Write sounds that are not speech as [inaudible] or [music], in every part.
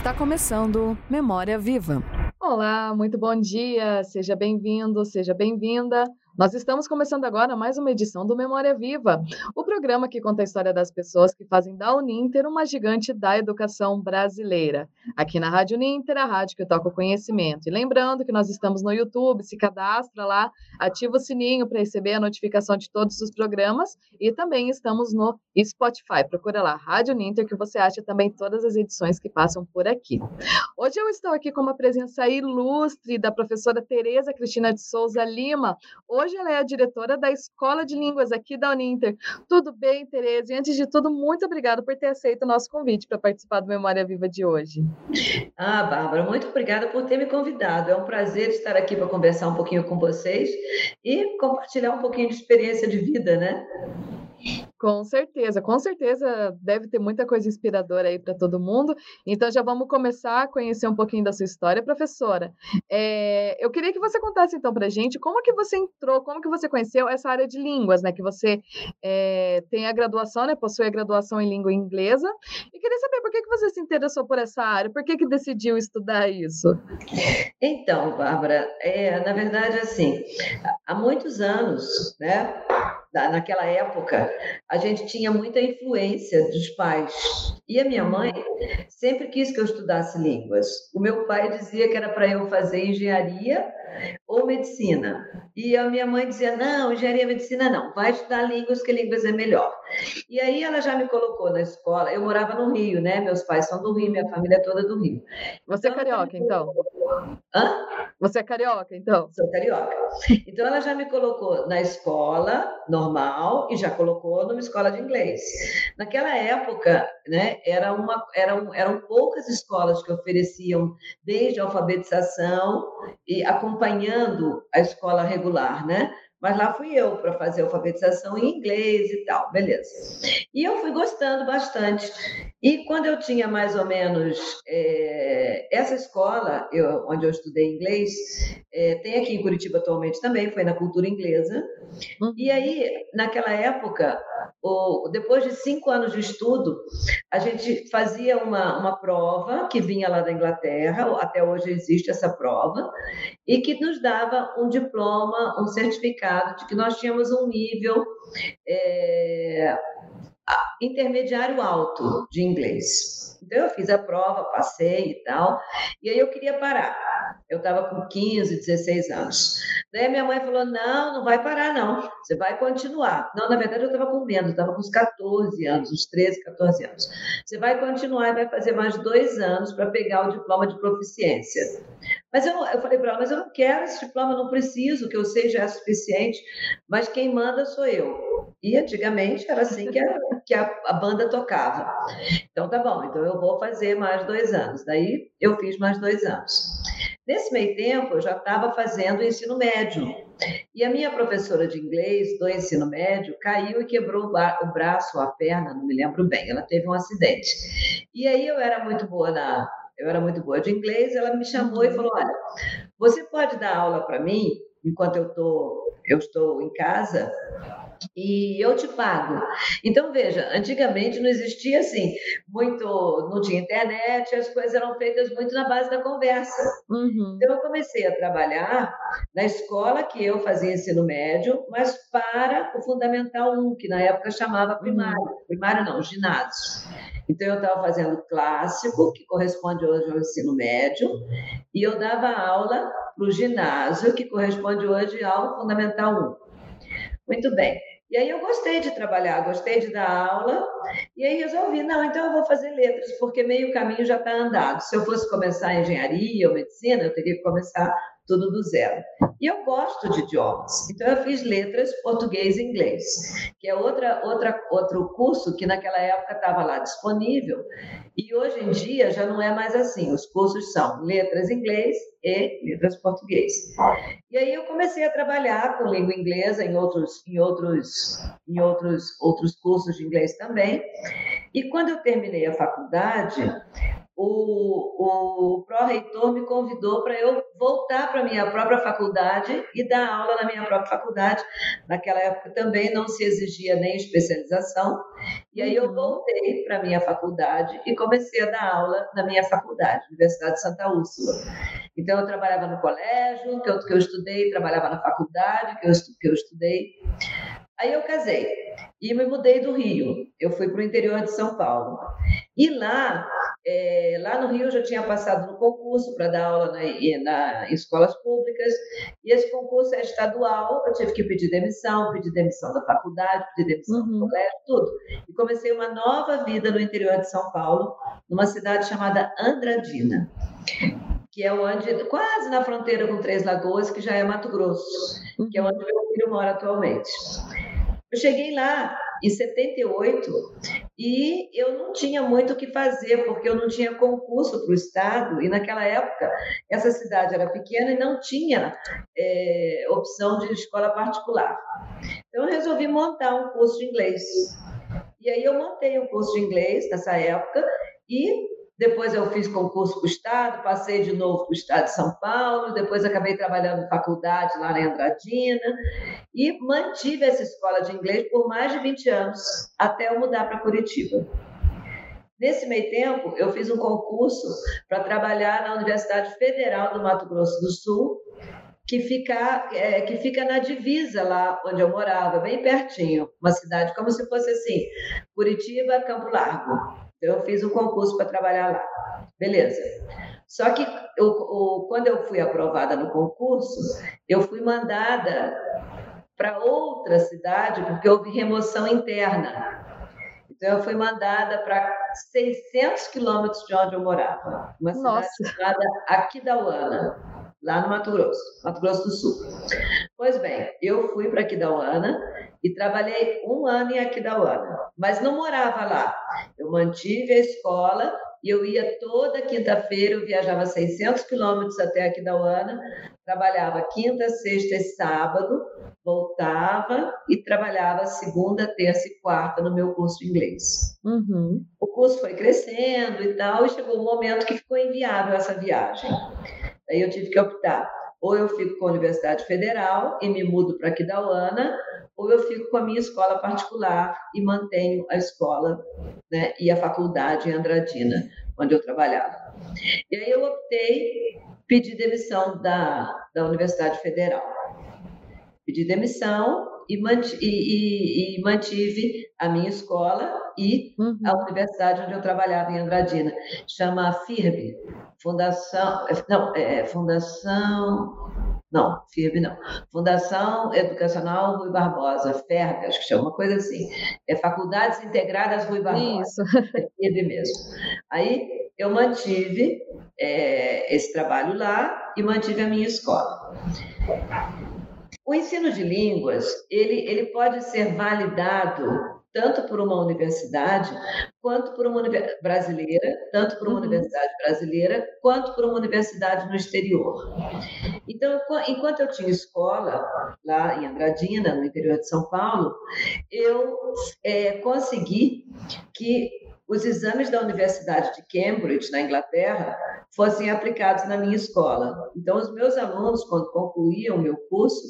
Está começando Memória Viva. Olá, muito bom dia. Seja bem-vindo, seja bem-vinda. Nós estamos começando agora mais uma edição do Memória Viva, o programa que conta a história das pessoas que fazem da Uninter uma gigante da educação brasileira. Aqui na Rádio Uninter, a rádio que toca o conhecimento. E lembrando que nós estamos no YouTube, se cadastra lá, ativa o sininho para receber a notificação de todos os programas e também estamos no Spotify. Procura lá, Rádio Uninter, que você acha também todas as edições que passam por aqui. Hoje eu estou aqui com uma presença ilustre da professora Tereza Cristina de Souza Lima. Hoje Hoje ela é a diretora da Escola de Línguas aqui da Uninter. Tudo bem, Tereza? E antes de tudo, muito obrigada por ter aceito o nosso convite para participar do Memória Viva de hoje. Ah, Bárbara, muito obrigada por ter me convidado. É um prazer estar aqui para conversar um pouquinho com vocês e compartilhar um pouquinho de experiência de vida, né? Com certeza, com certeza deve ter muita coisa inspiradora aí para todo mundo. Então já vamos começar a conhecer um pouquinho da sua história, professora. É, eu queria que você contasse então para gente como que você entrou, como que você conheceu essa área de línguas, né? Que você é, tem a graduação, né? Possui a graduação em língua inglesa. E queria saber por que, que você se interessou por essa área, por que, que decidiu estudar isso? Então, Bárbara, é, na verdade, assim, há muitos anos, né? Naquela época, a gente tinha muita influência dos pais. E a minha mãe sempre quis que eu estudasse línguas. O meu pai dizia que era para eu fazer engenharia ou medicina. E a minha mãe dizia: não, engenharia e medicina não, vai estudar línguas, que línguas é melhor. E aí ela já me colocou na escola. Eu morava no Rio, né? Meus pais são do Rio, minha família é toda do Rio. Você é então, é carioca, então? Hã? Você é carioca, então? Sou carioca. Então ela já me colocou na escola normal e já colocou numa escola de inglês. Naquela época, né, era uma, eram, eram poucas escolas que ofereciam desde a alfabetização e acompanhando a escola regular, né? Mas lá fui eu para fazer alfabetização em inglês e tal, beleza. E eu fui gostando bastante. E quando eu tinha mais ou menos é, essa escola, eu, onde eu estudei inglês, é, tem aqui em Curitiba atualmente também, foi na cultura inglesa. Uhum. E aí, naquela época, o, depois de cinco anos de estudo, a gente fazia uma, uma prova que vinha lá da Inglaterra, até hoje existe essa prova, e que nos dava um diploma, um certificado de que nós tínhamos um nível. É, intermediário alto de inglês. Então, eu fiz a prova, passei e tal, e aí eu queria parar. Eu estava com 15, 16 anos. Daí minha mãe falou: não, não vai parar, não. Você vai continuar. Não, na verdade, eu estava com menos, estava com uns 14 anos, uns 13, 14 anos. Você vai continuar e vai fazer mais dois anos para pegar o diploma de proficiência. Mas eu, eu falei para ela: mas eu não quero esse diploma, não preciso, que eu seja é suficiente, mas quem manda sou eu. E antigamente era assim que a, que a, a, banda tocava. Então tá bom, então eu vou fazer mais dois anos. Daí eu fiz mais dois anos. Nesse meio tempo, eu já estava fazendo ensino médio. E a minha professora de inglês do ensino médio caiu e quebrou o braço ou a perna, não me lembro bem. Ela teve um acidente. E aí eu era muito boa na. Eu era muito boa de inglês, ela me chamou e falou: Olha, você pode dar aula para mim enquanto eu, tô, eu estou em casa? e eu te pago. Então, veja, antigamente não existia assim, muito, não tinha internet, as coisas eram feitas muito na base da conversa. Uhum. Então, eu comecei a trabalhar na escola que eu fazia ensino médio, mas para o Fundamental 1, que na época chamava primário. Uhum. Primário não, ginásio. Então, eu estava fazendo clássico, que corresponde hoje ao ensino médio, e eu dava aula para o ginásio, que corresponde hoje ao Fundamental 1. Muito bem. E aí eu gostei de trabalhar, gostei de dar aula, e aí resolvi, não, então eu vou fazer letras, porque meio caminho já está andado. Se eu fosse começar engenharia ou medicina, eu teria que começar tudo do zero. E eu gosto de idiomas, então eu fiz letras português e inglês, que é outra, outra, outro curso que naquela época estava lá disponível, e hoje em dia já não é mais assim. Os cursos são letras inglês e letras português. E aí eu comecei a trabalhar com língua inglesa em outros, em outros, em outros, outros cursos de inglês também. E quando eu terminei a faculdade, o, o pró-reitor me convidou para eu voltar para a minha própria faculdade e dar aula na minha própria faculdade. Naquela época também não se exigia nem especialização. E aí eu uhum. voltei para a minha faculdade e comecei a dar aula na minha faculdade, Universidade de Santa Úrsula. Então eu trabalhava no colégio, que eu, que eu estudei, trabalhava na faculdade, que eu, que eu estudei. Aí eu casei e me mudei do Rio. Eu fui para o interior de São Paulo. E lá, é, lá no Rio, eu já tinha passado no concurso para dar aula na, na, em escolas públicas. E esse concurso é estadual. Eu tive que pedir demissão, pedir demissão da faculdade, pedir demissão uhum. do colégio, tudo. E comecei uma nova vida no interior de São Paulo, numa cidade chamada Andradina que é onde, quase na fronteira com Três Lagoas, que já é Mato Grosso, que é onde meu filho mora atualmente. Eu cheguei lá em 78 e eu não tinha muito o que fazer, porque eu não tinha concurso para o Estado, e naquela época essa cidade era pequena e não tinha é, opção de escola particular. Então eu resolvi montar um curso de inglês. E aí eu montei um curso de inglês nessa época e depois eu fiz concurso para o Estado, passei de novo para o Estado de São Paulo, depois acabei trabalhando em faculdade lá na Andradina e mantive essa escola de inglês por mais de 20 anos, até eu mudar para Curitiba. Nesse meio tempo, eu fiz um concurso para trabalhar na Universidade Federal do Mato Grosso do Sul, que fica, é, que fica na divisa lá onde eu morava, bem pertinho, uma cidade como se fosse assim, Curitiba, Campo Largo. Então, eu fiz um concurso para trabalhar lá. Beleza. Só que eu, eu, quando eu fui aprovada no concurso, eu fui mandada para outra cidade, porque houve remoção interna. Então, eu fui mandada para 600 quilômetros de onde eu morava, uma cidade Nossa. chamada Aquidauana lá no Mato Grosso, Mato Grosso do Sul. Pois bem, eu fui para Aquidauana e trabalhei um ano em Aquidauana, mas não morava lá. Eu mantive a escola e eu ia toda quinta-feira, eu viajava 600 quilômetros até Aquidauana, trabalhava quinta, sexta e sábado, voltava e trabalhava segunda, terça e quarta no meu curso de inglês. Uhum. O curso foi crescendo e tal, e chegou um momento que ficou inviável essa viagem. Aí eu tive que optar. Ou eu fico com a Universidade Federal e me mudo para Aquidauana, ou eu fico com a minha escola particular e mantenho a escola né, e a faculdade em Andradina, onde eu trabalhava. E aí eu optei pedir demissão da, da Universidade Federal. Pedi demissão e, mantive, e, e, e mantive a minha escola e uhum. a universidade onde eu trabalhava em Andradina. Chama FIRB, Fundação. Não, é, Fundação. Não, FIRB não. Fundação Educacional Rui Barbosa, FERB, acho que chama, uma coisa assim. É Faculdades Integradas Rui Barbosa. Isso. É FIRB mesmo. Aí eu mantive é, esse trabalho lá e mantive a minha escola. O ensino de línguas, ele, ele pode ser validado tanto por uma universidade, quanto por uma brasileira, tanto por uma uhum. universidade brasileira, quanto por uma universidade no exterior. Então, enquanto eu tinha escola lá em Andradina, no interior de São Paulo, eu é, consegui que os exames da Universidade de Cambridge, na Inglaterra, fossem aplicados na minha escola. Então, os meus alunos, quando concluíam o meu curso,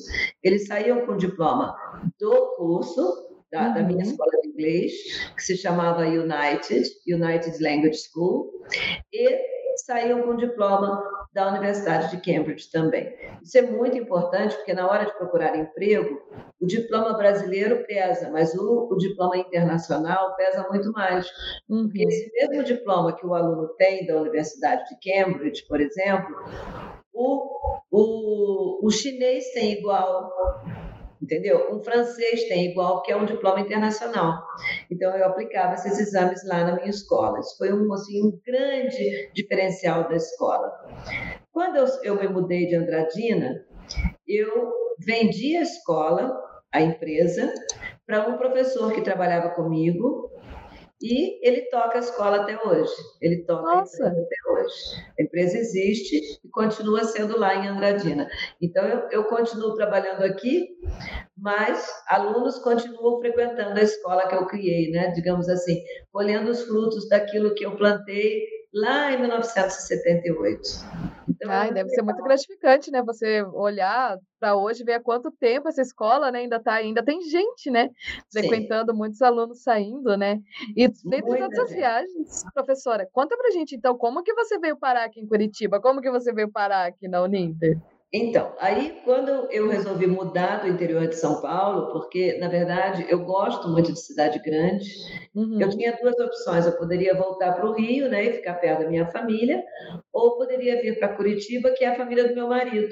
eles saíam com o diploma do curso da, uhum. da, minha uhum. escola de inglês, que se chamava United, United Language School, e saíam com diploma da Universidade de Cambridge também. Isso é muito importante, porque na hora de procurar emprego, o diploma brasileiro pesa, mas o, o diploma internacional pesa muito mais. Uhum. Porque esse mesmo diploma que o aluno tem da Universidade de Cambridge, por exemplo, o, o, o chinês tem igual, entendeu? Um francês tem igual, que é um diploma internacional. Então, eu aplicava esses exames lá na minha escola. Isso foi um, assim, um grande diferencial da escola. Quando eu, eu me mudei de Andradina, eu vendi a escola, a empresa, para um professor que trabalhava comigo, e ele toca a escola até hoje. Ele toca Nossa. a empresa até hoje. A empresa existe e continua sendo lá em Andradina. Então, eu, eu continuo trabalhando aqui, mas alunos continuam frequentando a escola que eu criei, né? digamos assim, colhendo os frutos daquilo que eu plantei lá em 1978. Então, Ai, deve ser muito gratificante, né? Você olhar para hoje, ver há quanto tempo essa escola né, ainda está ainda tem gente, né? Frequentando, Sim. muitos alunos saindo, né? E dentro das viagens, professora, conta pra gente então, como que você veio parar aqui em Curitiba? Como que você veio parar aqui na Uninter? Então, aí quando eu resolvi mudar do interior de São Paulo, porque na verdade eu gosto muito de cidade grande, uhum. eu tinha duas opções: eu poderia voltar para o Rio, né, e ficar perto da minha família, ou poderia vir para Curitiba, que é a família do meu marido.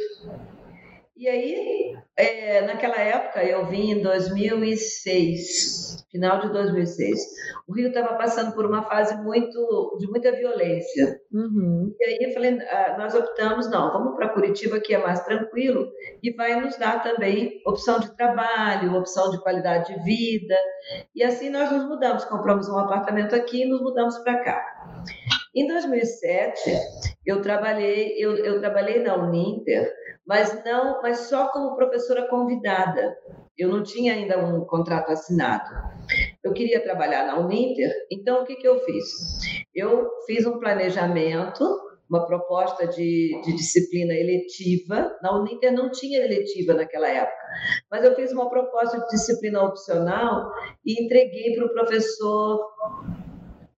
E aí, é, naquela época, eu vim em 2006, final de 2006. O Rio estava passando por uma fase muito de muita violência. Uhum. E aí eu falei, ah, nós optamos, não, vamos para Curitiba, que é mais tranquilo, e vai nos dar também opção de trabalho, opção de qualidade de vida. E assim nós nos mudamos, compramos um apartamento aqui e nos mudamos para cá. Em 2007, eu trabalhei, eu, eu trabalhei na Uninter, mas não, mas só como professora convidada. Eu não tinha ainda um contrato assinado. Eu queria trabalhar na Uninter, então o que, que eu fiz? Eu fiz um planejamento, uma proposta de, de disciplina eletiva. Na Uninter não tinha eletiva naquela época, mas eu fiz uma proposta de disciplina opcional e entreguei para o professor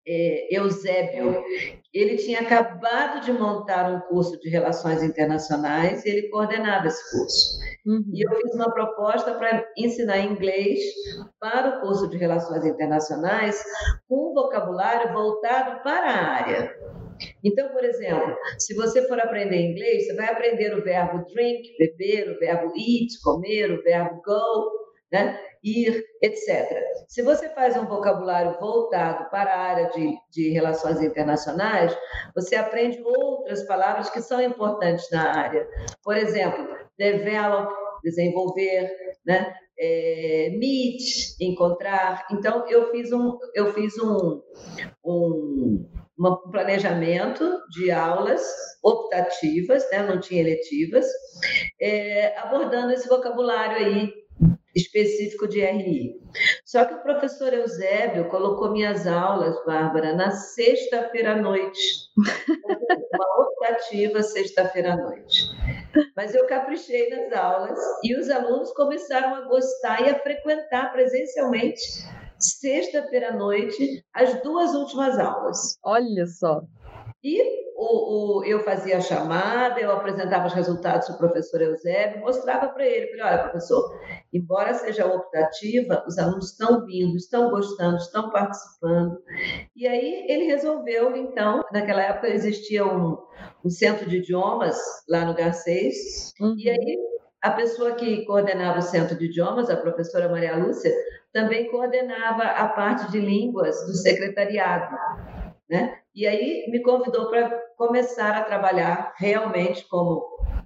é, Eusébio. Ele tinha acabado de montar um curso de Relações Internacionais e ele coordenava esse curso. Uhum. E eu fiz uma proposta para ensinar inglês para o curso de Relações Internacionais com um vocabulário voltado para a área. Então, por exemplo, se você for aprender inglês, você vai aprender o verbo drink, beber, o verbo eat, comer, o verbo go, né? Ir, etc. Se você faz um vocabulário voltado para a área de, de relações internacionais, você aprende outras palavras que são importantes na área. Por exemplo, develop, desenvolver, né? É, meet, encontrar. Então, eu fiz um, eu fiz um, um, um planejamento de aulas optativas, né? não tinha eletivas, é, abordando esse vocabulário aí específico de RI. Só que o professor Eusébio colocou minhas aulas, Bárbara, na sexta-feira à noite. [laughs] Uma optativa sexta-feira à noite. Mas eu caprichei nas aulas e os alunos começaram a gostar e a frequentar presencialmente sexta-feira à noite as duas últimas aulas. Olha só. E o, o, eu fazia a chamada, eu apresentava os resultados do professor Eusébio, mostrava para ele, falei, olha, professor, embora seja optativa, os alunos estão vindo, estão gostando, estão participando. E aí ele resolveu, então, naquela época existia um, um centro de idiomas lá no Garcês, uhum. e aí a pessoa que coordenava o centro de idiomas, a professora Maria Lúcia, também coordenava a parte de línguas do secretariado. Né? E aí me convidou para começar a trabalhar realmente como,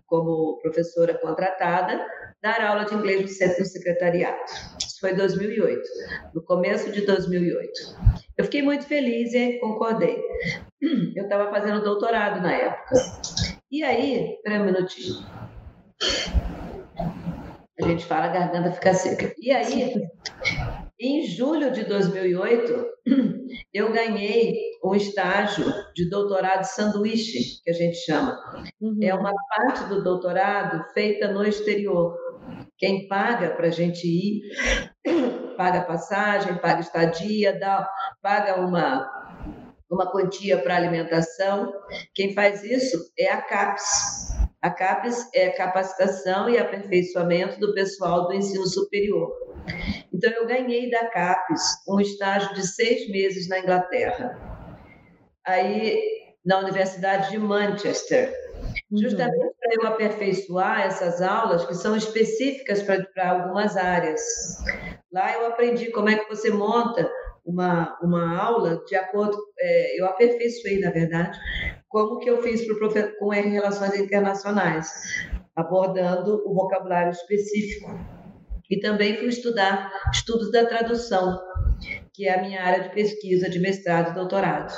como professora contratada, dar aula de inglês no centro do secretariado. Isso foi em 2008, no começo de 2008. Eu fiquei muito feliz e concordei. [clears throat] Eu estava fazendo doutorado na época. E aí, espera um minutinho. A gente fala, a garganta fica seca. E aí, em julho de 2008, [clears throat] eu ganhei um estágio de doutorado sanduíche, que a gente chama. Uhum. É uma parte do doutorado feita no exterior. Quem paga para a gente ir, paga passagem, paga estadia, dá, paga uma, uma quantia para alimentação. Quem faz isso é a CAPES. A CAPES é capacitação e aperfeiçoamento do pessoal do ensino superior. Então, eu ganhei da CAPES um estágio de seis meses na Inglaterra. Aí, na Universidade de Manchester, uhum. justamente para eu aperfeiçoar essas aulas que são específicas para algumas áreas. Lá eu aprendi como é que você monta uma, uma aula de acordo, é, eu aperfeiçoei, na verdade, como que eu fiz com relações internacionais, abordando o vocabulário específico e também fui estudar estudos da tradução, que é a minha área de pesquisa de mestrado e doutorado.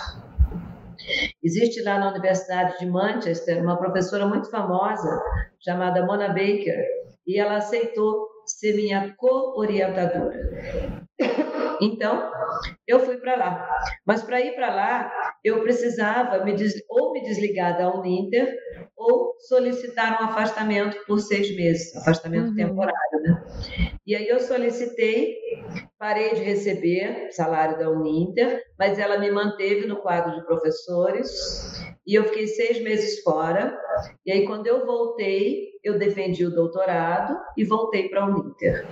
Existe lá na Universidade de Manchester uma professora muito famosa chamada Mona Baker e ela aceitou ser minha co-orientadora. Então, eu fui para lá. Mas para ir para lá, eu precisava me des... ou me desligar da Uninter ou solicitar um afastamento por seis meses, afastamento uhum. temporário, né? E aí eu solicitei, parei de receber salário da Uninter, mas ela me manteve no quadro de professores e eu fiquei seis meses fora. E aí quando eu voltei, eu defendi o doutorado e voltei para a Uninter.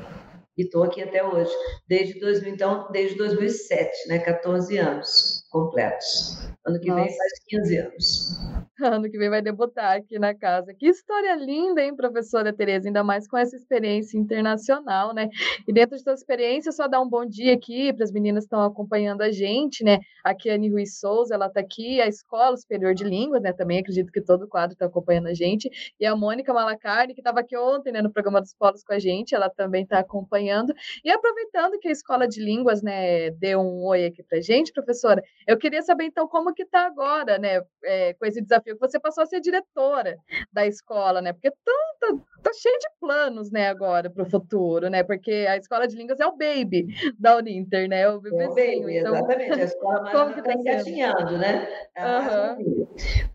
E estou aqui até hoje, desde 2000, então, desde 2007, né? 14 anos completos. Ano que Nossa. vem faz 15 anos. Ano que vem vai debutar aqui na casa. Que história linda, hein, professora Tereza? Ainda mais com essa experiência internacional, né? E dentro de sua experiência, só dar um bom dia aqui para as meninas que estão acompanhando a gente, né? A Anne Ruiz Souza, ela está aqui, a Escola Superior de Línguas, né? Também acredito que todo o quadro está acompanhando a gente. E a Mônica Malacarne, que estava aqui ontem, né, no programa dos Polos com a gente, ela também está acompanhando. E aproveitando que a Escola de Línguas, né, deu um oi aqui para gente, professora, eu queria saber, então, como que está agora, né, é, com esse desafio que você passou a ser diretora da escola, né, porque tanta, tá cheio de planos, né, agora para o futuro, né, porque a escola de línguas é o baby da Uninter, né, o bebezinho. É então... exatamente, a escola mais está engatinhando, né, é uhum.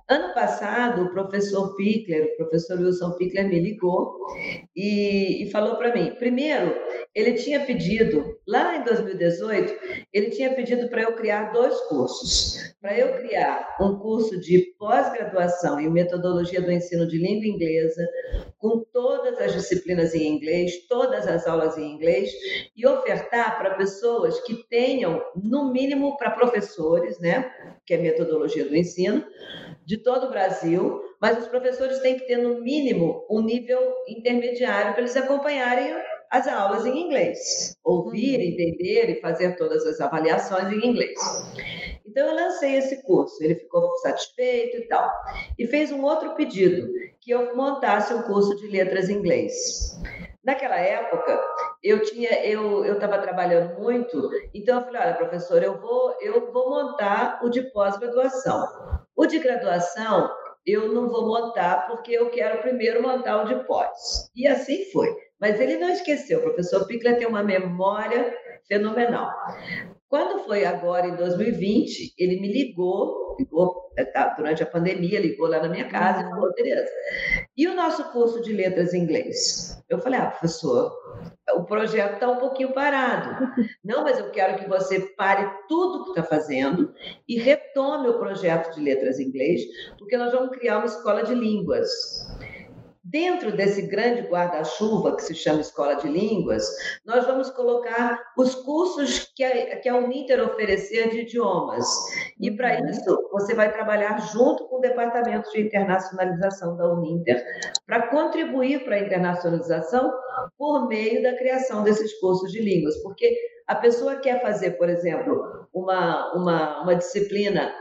Ano passado, o professor Pickler, o professor Wilson Pickler me ligou e, e falou para mim, primeiro, ele tinha pedido, lá em 2018, ele tinha pedido para eu criar dois cursos. Para eu criar um curso de pós-graduação em metodologia do ensino de língua inglesa, com todas as disciplinas em inglês, todas as aulas em inglês, e ofertar para pessoas que tenham, no mínimo para professores, né, que é metodologia do ensino, de todo o Brasil, mas os professores têm que ter, no mínimo, um nível intermediário para eles acompanharem as aulas em inglês, ouvir, uhum. entender e fazer todas as avaliações em inglês. Então, eu lancei esse curso, ele ficou satisfeito e tal. E fez um outro pedido, que eu montasse um curso de letras em inglês. Naquela época, eu tinha, eu estava trabalhando muito, então eu falei, olha, professor, eu vou eu vou montar o de pós-graduação. O de graduação eu não vou montar porque eu quero primeiro montar o de pós. E assim foi. Mas ele não esqueceu. O professor Pickler tem uma memória fenomenal. Quando foi agora em 2020, ele me ligou, ligou é, tá, durante a pandemia, ligou lá na minha casa e falou, Tereza, e o nosso curso de letras em inglês? Eu falei, ah, professor, o projeto está um pouquinho parado. [laughs] Não, mas eu quero que você pare tudo que está fazendo e retome o projeto de letras em inglês, porque nós vamos criar uma escola de línguas. Dentro desse grande guarda-chuva que se chama Escola de Línguas, nós vamos colocar os cursos que a, que a Uninter oferecer de idiomas. E para uhum. isso, você vai trabalhar junto com o Departamento de Internacionalização da Uninter para contribuir para a internacionalização por meio da criação desses cursos de línguas, porque a pessoa quer fazer, por exemplo, uma, uma, uma disciplina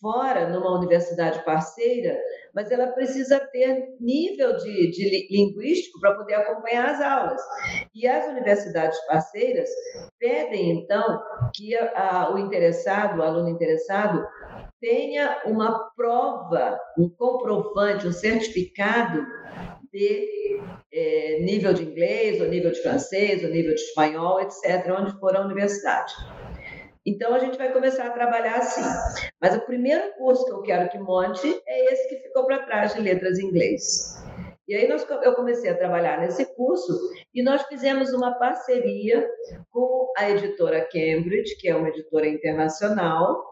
fora, numa universidade parceira, mas ela precisa ter nível de, de linguístico para poder acompanhar as aulas. E as universidades parceiras pedem, então, que a, a, o interessado, o aluno interessado, tenha uma prova, um comprovante, um certificado de é, nível de inglês, ou nível de francês, ou nível de espanhol, etc., onde for a universidade. Então, a gente vai começar a trabalhar assim. Mas o primeiro curso que eu quero que monte é esse que ficou para trás de letras em inglês. E aí nós, eu comecei a trabalhar nesse curso e nós fizemos uma parceria com a editora Cambridge, que é uma editora internacional,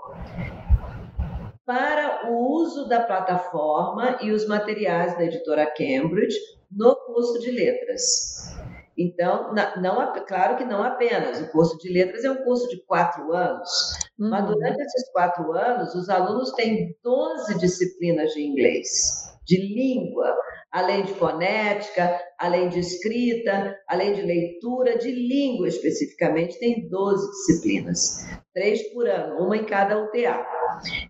para o uso da plataforma e os materiais da editora Cambridge no curso de letras. Então, não, claro que não apenas. O curso de letras é um curso de quatro anos, uhum. mas durante esses quatro anos, os alunos têm 12 disciplinas de inglês, de língua, além de fonética, além de escrita, além de leitura, de língua especificamente, tem 12 disciplinas, três por ano, uma em cada UTA.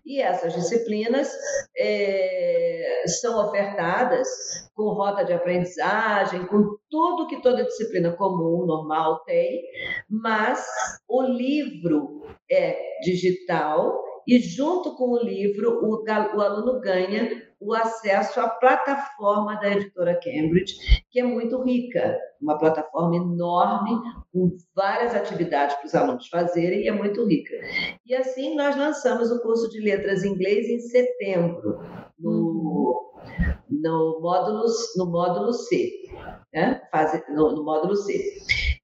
E essas disciplinas é, são ofertadas com rota de aprendizagem, com tudo que toda disciplina comum, normal tem, mas o livro é digital e junto com o livro, o, o aluno ganha o acesso à plataforma da editora Cambridge, que é muito rica, uma plataforma enorme, com várias atividades para os alunos fazerem, e é muito rica. E assim nós lançamos o curso de letras em inglês em setembro, no, no, módulo, no módulo C, né? Fase, no, no módulo C.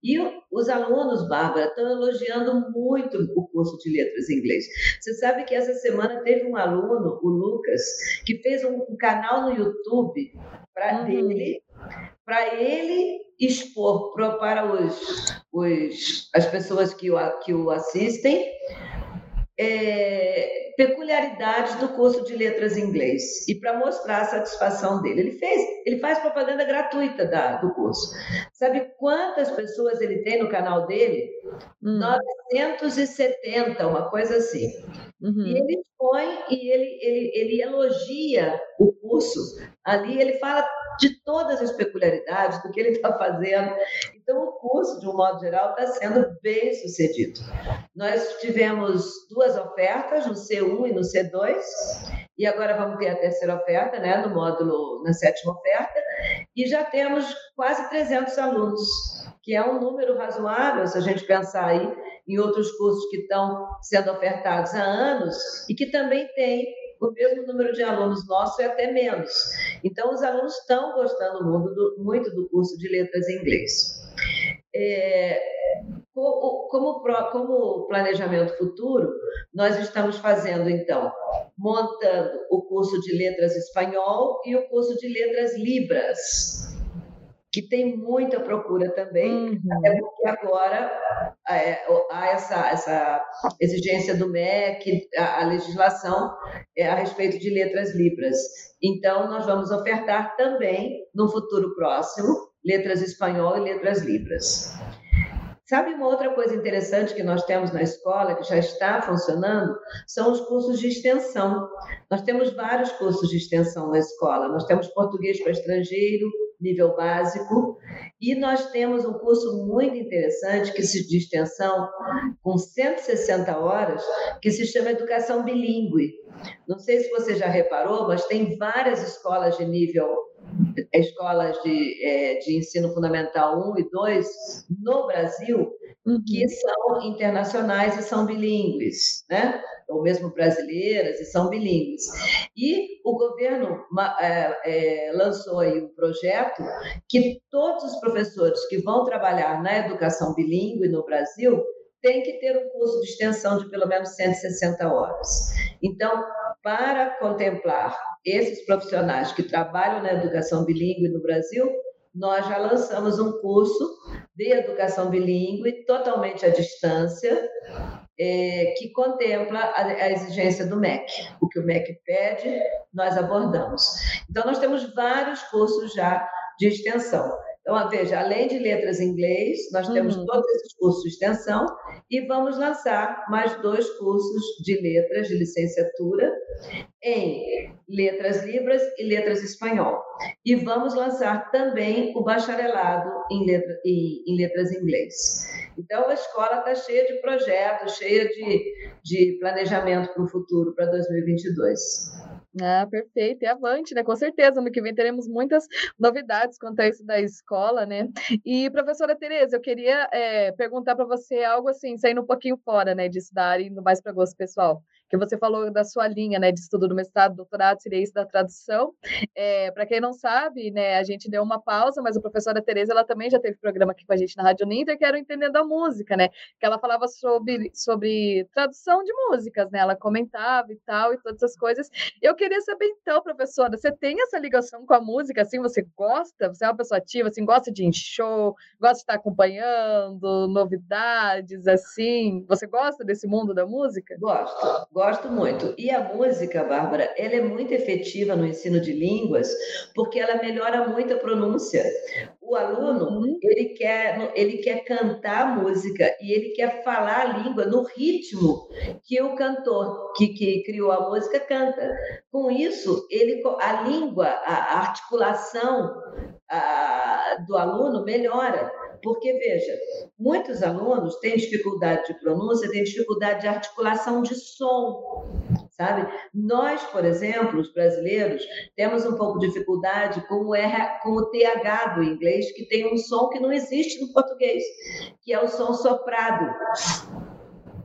E os alunos, Bárbara, estão elogiando muito o curso de letras em inglês. Você sabe que essa semana teve um aluno, o Lucas, que fez um, um canal no YouTube para uhum. dele, para ele expor pro, para os, os, as pessoas que o, que o assistem é, peculiaridades do curso de letras em inglês e para mostrar a satisfação dele. Ele fez, ele faz propaganda gratuita da, do curso. Sabe quantas pessoas ele tem no canal dele? Hum. 970, uma coisa assim. Uhum. E ele põe e ele, ele, ele elogia o curso. Ali ele fala de todas as peculiaridades do que ele está fazendo. Então, o curso, de um modo geral, está sendo bem sucedido. Nós tivemos duas ofertas, no C1 e no C2, e agora vamos ter a terceira oferta, né, no módulo, na sétima oferta, e já temos quase 300 alunos, que é um número razoável, se a gente pensar aí em outros cursos que estão sendo ofertados há anos e que também tem o mesmo número de alunos nossos e até menos. Então, os alunos estão gostando muito do, muito do curso de letras em inglês. É, como, como planejamento futuro, nós estamos fazendo, então, montando o curso de letras espanhol e o curso de letras libras que tem muita procura também, uhum. até porque agora é, há essa, essa exigência do MEC, a, a legislação é, a respeito de letras libras. Então, nós vamos ofertar também, no futuro próximo, letras espanhol e letras libras. Sabe uma outra coisa interessante que nós temos na escola, que já está funcionando, são os cursos de extensão. Nós temos vários cursos de extensão na escola. Nós temos português para estrangeiro, nível básico, e nós temos um curso muito interessante que se de extensão com 160 horas, que se chama Educação Bilíngue. Não sei se você já reparou, mas tem várias escolas de nível escolas de, é, de ensino fundamental 1 e 2 no Brasil uhum. que são internacionais e são bilíngues, né? Ou mesmo brasileiras e são bilíngues. E o governo é, é, lançou aí um projeto que todos os professores que vão trabalhar na educação bilíngue no Brasil têm que ter um curso de extensão de pelo menos 160 horas. Então, para contemplar esses profissionais que trabalham na educação bilíngue no Brasil, nós já lançamos um curso de educação bilíngue totalmente à distância, é, que contempla a, a, exigência do MEC. O que o MEC pede, nós abordamos. Então, nós temos vários cursos já de extensão. Então, veja, além de letras em inglês, nós temos uhum. todos esses cursos de extensão e vamos lançar mais dois cursos de letras de licenciatura em letras libras e letras espanhol. E vamos lançar também o bacharelado em, letra, em, em letras em inglês. Então, a escola está cheia de projetos, cheia de, de planejamento para o futuro, para 2022. Ah, perfeito. E avante, né? Com certeza, no que vem teremos muitas novidades quanto a isso da escola, né? E, professora Tereza, eu queria é, perguntar para você algo assim, saindo um pouquinho fora, né, disso da área, indo mais para gosto pessoal que você falou da sua linha né, de estudo do mestrado, doutorado, isso da tradução. É, Para quem não sabe, né, a gente deu uma pausa, mas a professora Tereza ela também já teve programa aqui com a gente na Rádio Ninter, que era o Entendendo a Música, né? Que ela falava sobre, sobre tradução de músicas, né? Ela comentava e tal, e todas essas coisas. Eu queria saber, então, professora, você tem essa ligação com a música, assim, você gosta? Você é uma pessoa ativa, assim, gosta de ir em show, gosta de estar acompanhando novidades, assim? Você gosta desse mundo da música? Gosto Gosto muito. E a música, Bárbara, ela é muito efetiva no ensino de línguas, porque ela melhora muito a pronúncia. O aluno, uhum. ele quer, ele quer cantar a música e ele quer falar a língua no ritmo que o cantor que, que criou a música canta. Com isso, ele, a língua, a articulação a, do aluno melhora Porque, veja, muitos alunos têm dificuldade de pronúncia, têm dificuldade de articulação de som sabe? Nós, por exemplo, os brasileiros, temos um pouco de dificuldade com o, R, com o TH do inglês, que tem um som que não existe no português, que é o som soprado.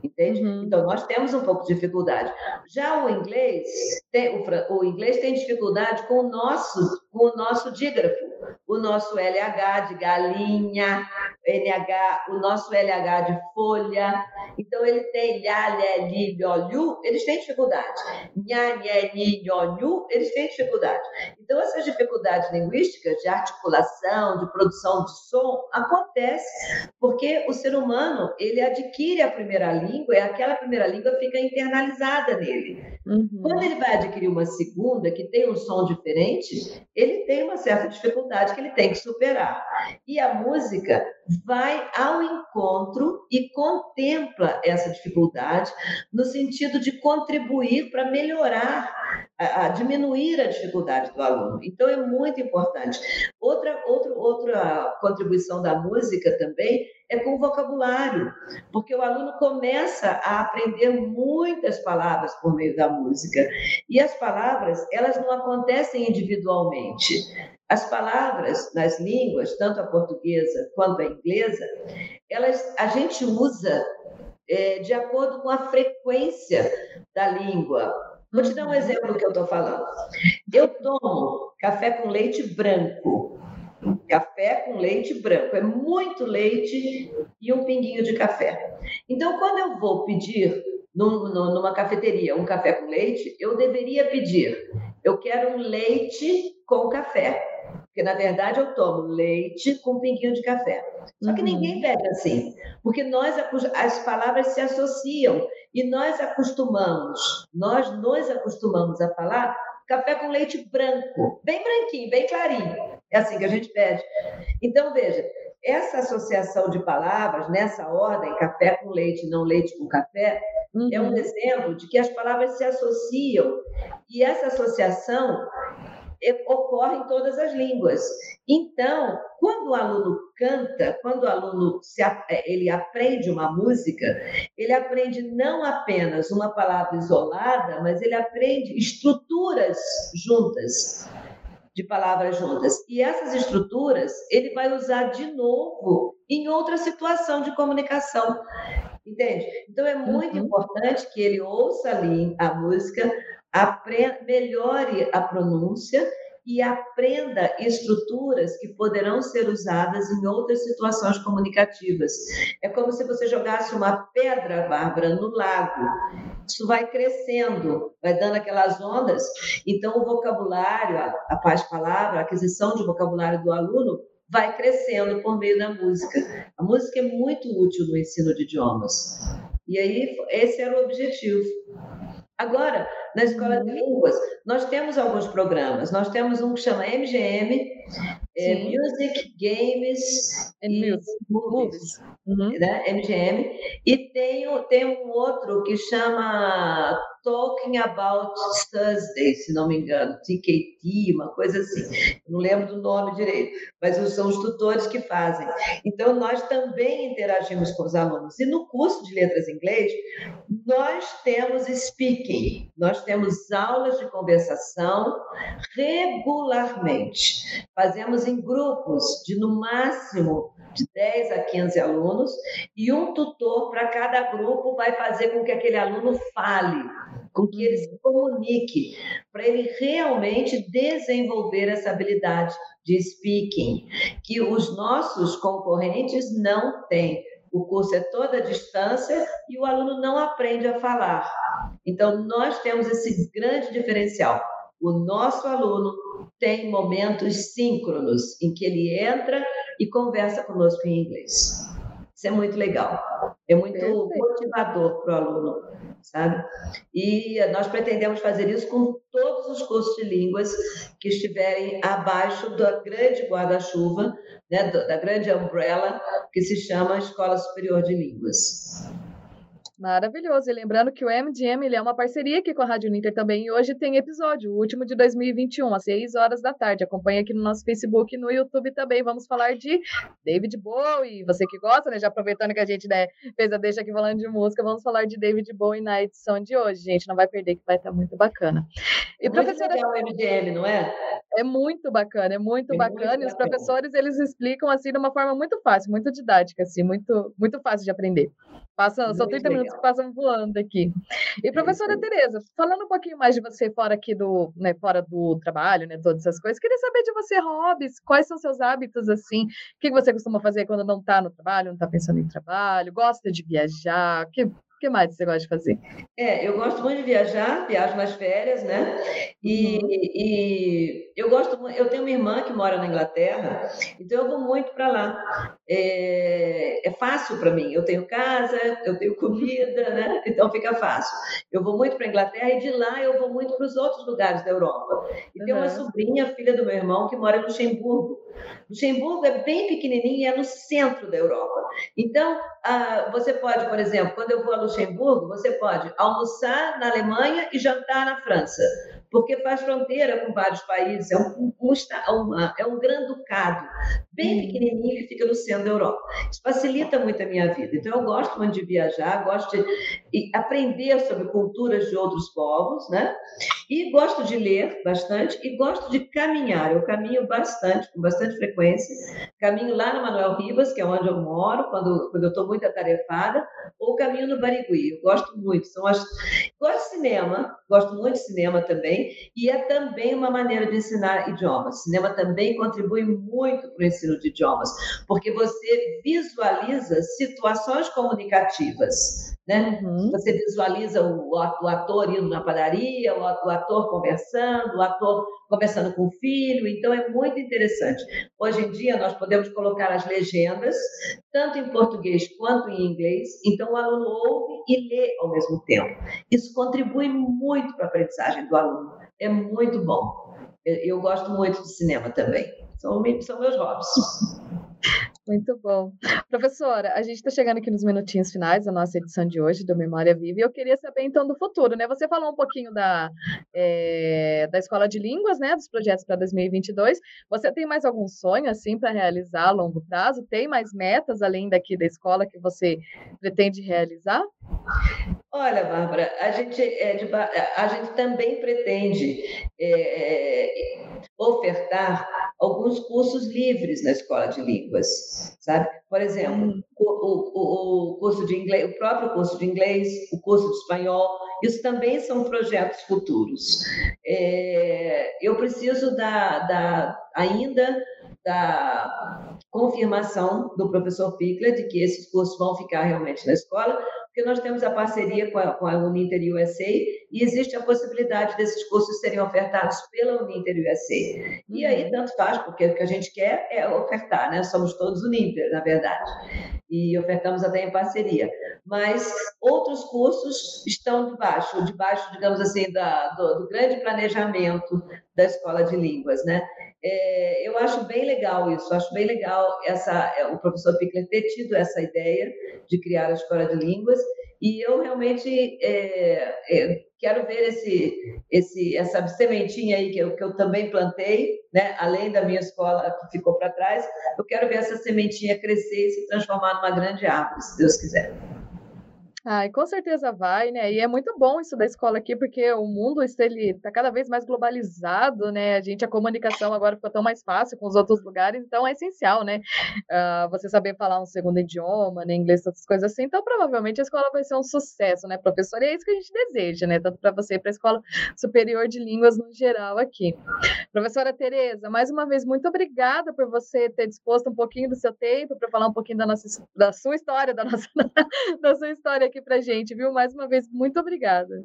Entende? Uhum. Então, nós temos um pouco de dificuldade. Já o inglês, tem, o, o inglês tem dificuldade com o nosso, com o nosso dígrafo, o nosso LH de galinha, NH, o nosso LH de folha. Então, ele tem lha, lé, li, lho, eles têm dificuldade. Nha, nhé, ni, nho, eles têm dificuldade. Então, essas dificuldades linguísticas de articulação, de produção de som, acontece porque o ser humano, ele adquire a primeira língua e aquela primeira língua fica internalizada nele. Uhum. Quando ele vai adquirir uma segunda, que tem um som diferente, ele tem uma certa dificuldade que ele tem que superar. E a música vai ao encontro e contempla essa dificuldade no sentido de contribuir para melhorar, a, a, diminuir a dificuldade do aluno. Então é muito importante. Outra, outra, outra contribuição da música também é com o vocabulário, porque o aluno começa a aprender muitas palavras por meio da música. E as palavras, elas não acontecem individualmente. As palavras nas línguas, tanto a portuguesa quanto a inglesa, elas a gente usa é, de acordo com a frequência da língua. Vou te dar um exemplo do que eu estou falando. Eu tomo café com leite branco. Café com leite branco. É muito leite e um pinguinho de café. Então, quando eu vou pedir num, numa cafeteria um café com leite, eu deveria pedir: eu quero um leite com café. Porque, na verdade, eu tomo leite com um pinguinho de café. Só que uhum. ninguém bebe assim, porque nós as palavras se associam e nós acostumamos, nós nos acostumamos a falar café com leite branco, bem branquinho, bem clarinho. É assim que a gente pede. Então, veja, essa associação de palavras, nessa ordem, café com leite, não leite com café, uhum. é um uhum. exemplo de que as palavras se associam. E essa associação ocorre em todas as línguas. Então, quando o aluno canta, quando o aluno se, é, ele aprende uma música, ele aprende não apenas uma palavra isolada, mas ele aprende estruturas juntas, de palavras juntas. E essas estruturas ele vai usar de novo em outra situação de comunicação. Entende? Então é muito uhum. importante que ele ouça ali a música, melhore a pronúncia e aprenda estruturas que poderão ser usadas em outras situações comunicativas. É como se você jogasse uma pedra, Bárbara, no lago. Isso vai crescendo, vai dando aquelas ondas. Então, o vocabulário, a, paz palavra, a aquisição de vocabulário do aluno vai crescendo por meio da música. A música é muito útil no ensino de idiomas. E aí, esse era o objetivo. Agora, na escola de línguas, nós temos alguns programas. Nós temos um que chama MGM, é, Music, Games And e Music. Movies, uhum. né? MGM. E tem, tem um outro que chama Talking About Thursday, se não me engano, TKT, uma coisa assim. Não lembro do nome direito, mas são os tutores que fazem. Então, nós também interagimos com os alunos. E no curso de letras em inglês, nós temos speaking, nós temos aulas de conversação regularmente. Fazemos em grupos de no máximo de 10 a 15 alunos e um tutor para cada grupo vai fazer com que aquele aluno fale, com que ele se comunique, para ele realmente desenvolver essa habilidade de speaking, que os nossos concorrentes não têm. O curso é toda a distância e o aluno não aprende a falar. Então, nós temos esse grande diferencial. O nosso aluno tem momentos síncronos em que ele entra e conversa conosco em inglês. Isso é muito legal, é muito Perfeito. motivador para o aluno, sabe? E nós pretendemos fazer isso com todos os cursos de línguas que estiverem abaixo da grande guarda-chuva, né, da grande umbrella que se chama Escola Superior de Línguas. Maravilhoso. E lembrando que o MGM ele é uma parceria aqui com a Rádio Ninter também. E hoje tem episódio, o último de 2021, às 6 horas da tarde. Acompanhe aqui no nosso Facebook e no YouTube também. Vamos falar de David Bowie. Você que gosta, né? Já aproveitando que a gente né, fez a deixa aqui falando de música, vamos falar de David Bowie na edição de hoje, gente. Não vai perder, que vai estar muito bacana. E muito professora. Legal o MGM, não é? É muito bacana, é muito é bacana. Muito e os professores eles explicam assim de uma forma muito fácil, muito didática, assim, muito, muito fácil de aprender. Passa, são 30 legal. minutos que passam voando aqui. E é professora Tereza, falando um pouquinho mais de você fora aqui do, né, fora do trabalho, né, todas essas coisas, queria saber de você, hobbies, quais são seus hábitos assim? O que você costuma fazer quando não está no trabalho, não está pensando em trabalho? Gosta de viajar? Que o que mais você gosta de fazer? É, eu gosto muito de viajar, viajo nas férias, né? E, uhum. e eu gosto, eu tenho uma irmã que mora na Inglaterra, então eu vou muito para lá. É, é fácil para mim. Eu tenho casa, eu tenho [laughs] comida, né? Então fica fácil. Eu vou muito para a Inglaterra e de lá eu vou muito para os outros lugares da Europa. E uhum. tem uma sobrinha, filha do meu irmão, que mora em Luxemburgo. Luxemburgo é bem pequenininho e é no centro da Europa. Então, ah, você pode, por exemplo, quando eu vou a Luxemburgo, você pode almoçar na Alemanha e jantar na França porque faz fronteira com vários países, é um, um, uma, é um ducado bem uhum. pequenininho que fica no centro da Europa. Isso facilita muito a minha vida. Então, eu gosto muito de viajar, gosto de aprender sobre culturas de outros povos, né? E gosto de ler bastante e gosto de caminhar. Eu caminho bastante, com bastante frequência. Caminho lá no Manuel Ribas, que é onde eu moro, quando, quando eu estou muito atarefada, ou caminho no Barigui. Eu gosto muito. São as... Gosto de cinema, gosto muito de cinema também, e é também uma maneira de ensinar idiomas. Cinema também contribui muito para o ensino de idiomas, porque você visualiza situações comunicativas. Né? Uhum. Você visualiza o, o, ator indo na padaria, o, o ator conversando, o ator conversando com o filho, então é muito interessante. Hoje em dia nós podemos colocar as legendas, tanto em português quanto em inglês, então o aluno ouve e lê ao mesmo tempo. Isso contribui muito para a aprendizagem do aluno, é muito bom. Eu gosto muito de cinema também, são, são meus hobbies. [laughs] Muito bom. Professora, a gente está chegando aqui nos minutinhos finais da nossa edição de hoje do Memória Viva e eu queria saber então do futuro, né? Você falou um pouquinho da, é, da Escola de Línguas, né? Dos projetos para 2022. Você tem mais algum sonho, assim, para realizar a longo prazo? Tem mais metas além daqui da escola que você pretende realizar? Olha, Bárbara, a gente, é de, a gente também pretende é, ofertar alguns cursos livres na escola de línguas, sabe? Por exemplo, hum. o, o, o, curso de inglês, o próprio curso de inglês, o curso de espanhol, isso também são projetos futuros. É, eu preciso da, da ainda da confirmação do professor Pickler de que esses cursos vão ficar realmente na escola, porque nós temos a parceria com a, com a Uninter USA e existe a possibilidade desses cursos serem ofertados pela Uninter USA. E aí, uhum. tanto faz, porque o que a gente quer é ofertar, né? Somos todos Uninter, na verdade. E ofertamos até em parceria. Mas outros cursos estão debaixo, debaixo, digamos assim, da, do, do grande planejamento da escola de línguas, né? É, eu acho bem legal isso, acho bem legal essa, é, o professor Pickler ter tido essa ideia de criar a escola de línguas, e eu realmente é, é, quero ver esse, esse, essa sementinha aí que eu, que eu também plantei, né? além da minha escola que ficou para trás, eu quero ver essa sementinha crescer e se transformar numa grande árvore, se Deus quiser. Ai, com certeza vai, né? E é muito bom isso da escola aqui, porque o mundo ele está cada vez mais globalizado, né? A gente, a comunicação agora ficou tão mais fácil com os outros lugares, então é essencial, né? Uh, você saber falar um segundo idioma, né? Inglês, essas coisas assim. Então, provavelmente a escola vai ser um sucesso, né, professor? E é isso que a gente deseja, né? Tanto para você e para a Escola Superior de Línguas no geral aqui. Professora Tereza, mais uma vez, muito obrigada por você ter disposto um pouquinho do seu tempo para falar um pouquinho da, nossa, da sua história, da, nossa, [laughs] da sua história aqui para gente, viu? Mais uma vez, muito obrigada.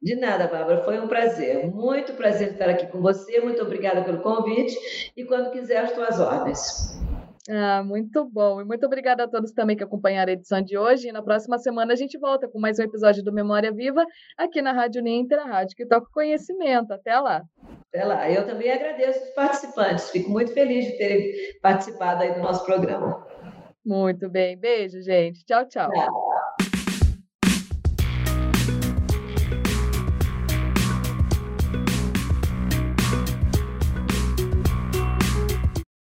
De nada, Bárbara, foi um prazer. Muito prazer estar aqui com você. Muito obrigada pelo convite. E quando quiser, as tuas ordens. Ah, muito bom. E muito obrigada a todos também que acompanharam a edição de hoje. E na próxima semana a gente volta com mais um episódio do Memória Viva aqui na Rádio Ninter, a rádio que toca conhecimento. Até lá. Até lá. Eu também agradeço os participantes. Fico muito feliz de terem participado aí do nosso programa. Muito bem. Beijo, gente. Tchau, tchau. tchau.